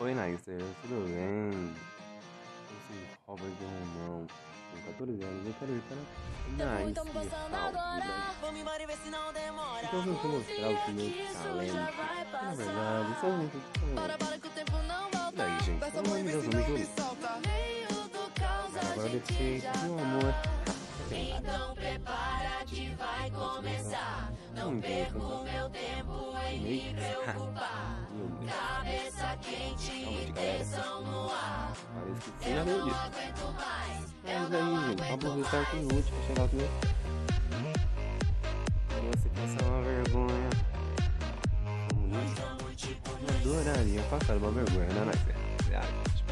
Oi, Nicer, tudo bem? Eu sou Robert de Romão, tenho 14 anos, eu quero ir para Nice Então passando agora Vamos embora ver se não demora. Eu vou mostrar o meu talento. Na verdade, só pouquinho Bora, bora que o tempo não volta. E aí, gente, pelo amor de Deus, caos a Agora gente defeito já de um tá. amor. Então prepara que vai começar. Não perco meu tempo em me preocupar Quente e tensão no ar. Parece que sim, Eu não aguento mais Mas aí, não gente, aproveitar que o último chegar aqui Você quer ser uma vergonha. Comunista Eu adoraria passar uma vergonha, né, Nicer? Você acha?